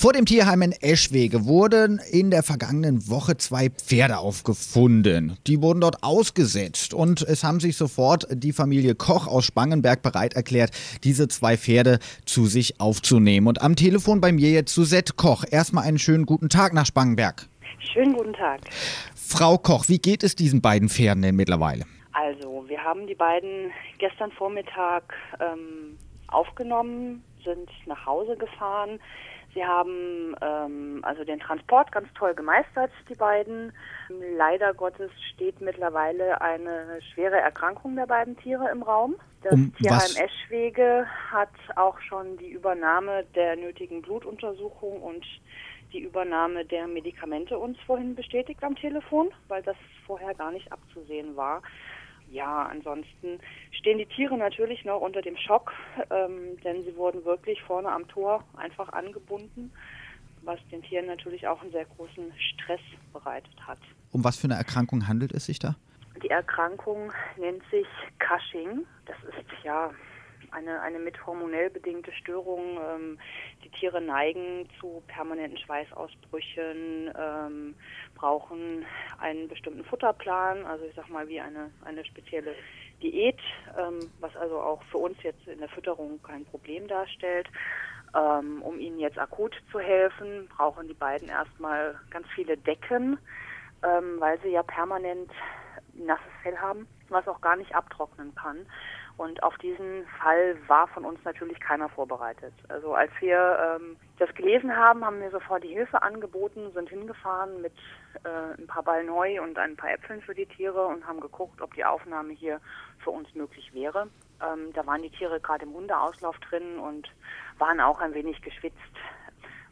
Vor dem Tierheim in Eschwege wurden in der vergangenen Woche zwei Pferde aufgefunden. Die wurden dort ausgesetzt und es haben sich sofort die Familie Koch aus Spangenberg bereit erklärt, diese zwei Pferde zu sich aufzunehmen. Und am Telefon bei mir jetzt Suzette Koch. Erstmal einen schönen guten Tag nach Spangenberg. Schönen guten Tag. Frau Koch, wie geht es diesen beiden Pferden denn mittlerweile? Also, wir haben die beiden gestern Vormittag ähm, aufgenommen, sind nach Hause gefahren. Sie haben ähm, also den Transport ganz toll gemeistert, die beiden. Leider Gottes steht mittlerweile eine schwere Erkrankung der beiden Tiere im Raum. Das Um Tierheim was? Eschwege hat auch schon die Übernahme der nötigen Blutuntersuchung und die Übernahme der Medikamente uns vorhin bestätigt am Telefon, weil das vorher gar nicht abzusehen war. Ja, ansonsten stehen die Tiere natürlich noch unter dem Schock, ähm, denn sie wurden wirklich vorne am Tor einfach angebunden, was den Tieren natürlich auch einen sehr großen Stress bereitet hat. Um was für eine Erkrankung handelt es sich da? Die Erkrankung nennt sich Cushing. Das ist ja eine, eine mit hormonell bedingte Störung. Ähm, die Tiere neigen zu permanenten Schweißausbrüchen, ähm, brauchen einen bestimmten Futterplan, also ich sag mal wie eine, eine spezielle Diät, ähm, was also auch für uns jetzt in der Fütterung kein Problem darstellt. Ähm, um ihnen jetzt akut zu helfen, brauchen die beiden erstmal ganz viele Decken, ähm, weil sie ja permanent nasses Fell haben, was auch gar nicht abtrocknen kann. Und auf diesen Fall war von uns natürlich keiner vorbereitet. Also als wir ähm, das gelesen haben, haben wir sofort die Hilfe angeboten, sind hingefahren mit äh, ein paar Ballen Heu und ein paar Äpfeln für die Tiere und haben geguckt, ob die Aufnahme hier für uns möglich wäre. Ähm, da waren die Tiere gerade im Hundeauslauf drin und waren auch ein wenig geschwitzt,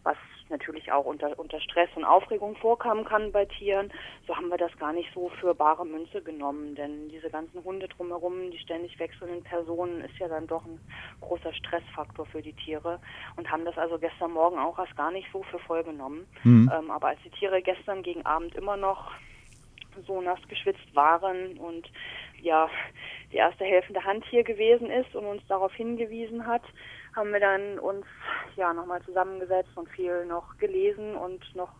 was natürlich auch unter, unter Stress und Aufregung vorkommen kann bei Tieren. So haben wir das gar nicht so für bare Münze genommen, denn diese ganzen Hunde drumherum, die ständig wechselnden Personen, ist ja dann doch ein großer Stressfaktor für die Tiere und haben das also gestern Morgen auch erst gar nicht so für voll genommen. Mhm. Ähm, aber als die Tiere gestern gegen Abend immer noch so nass geschwitzt waren und ja, die erste helfende Hand hier gewesen ist und uns darauf hingewiesen hat, haben wir dann uns ja nochmal zusammengesetzt und viel noch gelesen und noch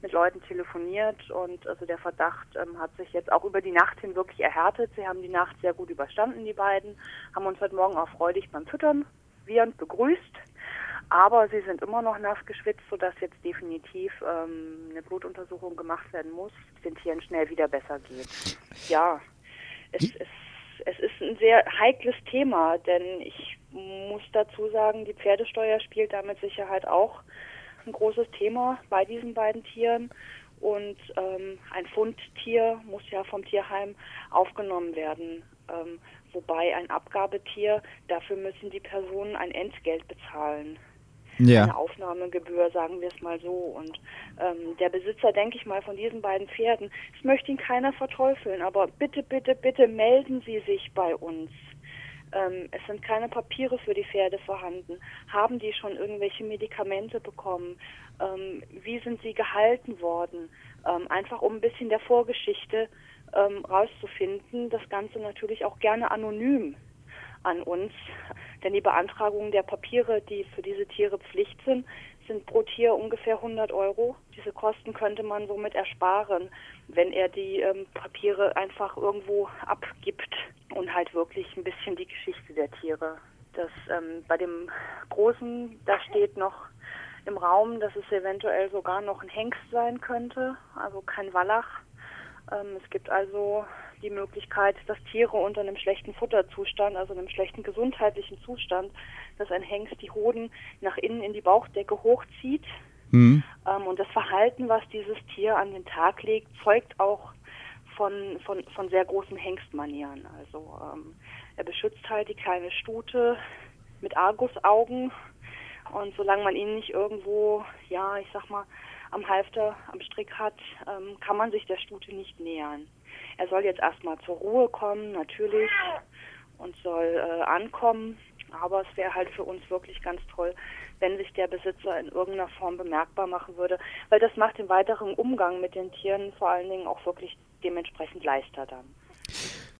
mit Leuten telefoniert und also der Verdacht ähm, hat sich jetzt auch über die Nacht hin wirklich erhärtet. Sie haben die Nacht sehr gut überstanden, die beiden, haben uns heute Morgen auch freudig beim Füttern begrüßt. Aber sie sind immer noch nass geschwitzt, sodass jetzt definitiv ähm, eine Blutuntersuchung gemacht werden muss, es den Tieren schnell wieder besser geht. Ja, es, es, es ist ein sehr heikles Thema, denn ich muss dazu sagen, die Pferdesteuer spielt da mit Sicherheit auch ein großes Thema bei diesen beiden Tieren. Und ähm, ein Fundtier muss ja vom Tierheim aufgenommen werden. Ähm, wobei ein Abgabetier, dafür müssen die Personen ein Entgelt bezahlen eine Ja. Aufnahmegebühr, sagen wir es mal so. Und ähm, der Besitzer, denke ich mal, von diesen beiden Pferden, es möchte ihn keiner verteufeln, aber bitte, bitte, bitte melden Sie sich bei uns. Ähm, es sind keine Papiere für die Pferde vorhanden. Haben die schon irgendwelche Medikamente bekommen? Ähm, wie sind sie gehalten worden? Ähm, einfach um ein bisschen der Vorgeschichte ähm, rauszufinden. Das Ganze natürlich auch gerne anonym an uns. Denn die Beantragung der Papiere, die für diese Tiere Pflicht sind, sind pro Tier ungefähr 100 Euro. Diese Kosten könnte man somit ersparen, wenn er die ähm, Papiere einfach irgendwo abgibt und halt wirklich ein bisschen die Geschichte der Tiere. Das ähm, bei dem Großen, da steht noch im Raum, dass es eventuell sogar noch ein Hengst sein könnte, also kein Wallach. Ähm, es gibt also die Möglichkeit, dass Tiere unter einem schlechten Futterzustand, also einem schlechten gesundheitlichen Zustand, dass ein Hengst die Hoden nach innen in die Bauchdecke hochzieht. Mhm. Ähm, und das Verhalten, was dieses Tier an den Tag legt, zeugt auch von, von, von sehr großen Hengstmanieren. Also ähm, er beschützt halt die kleine Stute mit Argusaugen und solange man ihn nicht irgendwo, ja, ich sag mal, am Halfter, am Strick hat, ähm, kann man sich der Stute nicht nähern. Er soll jetzt erstmal zur Ruhe kommen, natürlich, und soll äh, ankommen. Aber es wäre halt für uns wirklich ganz toll, wenn sich der Besitzer in irgendeiner Form bemerkbar machen würde, weil das macht den weiteren Umgang mit den Tieren vor allen Dingen auch wirklich dementsprechend leichter dann.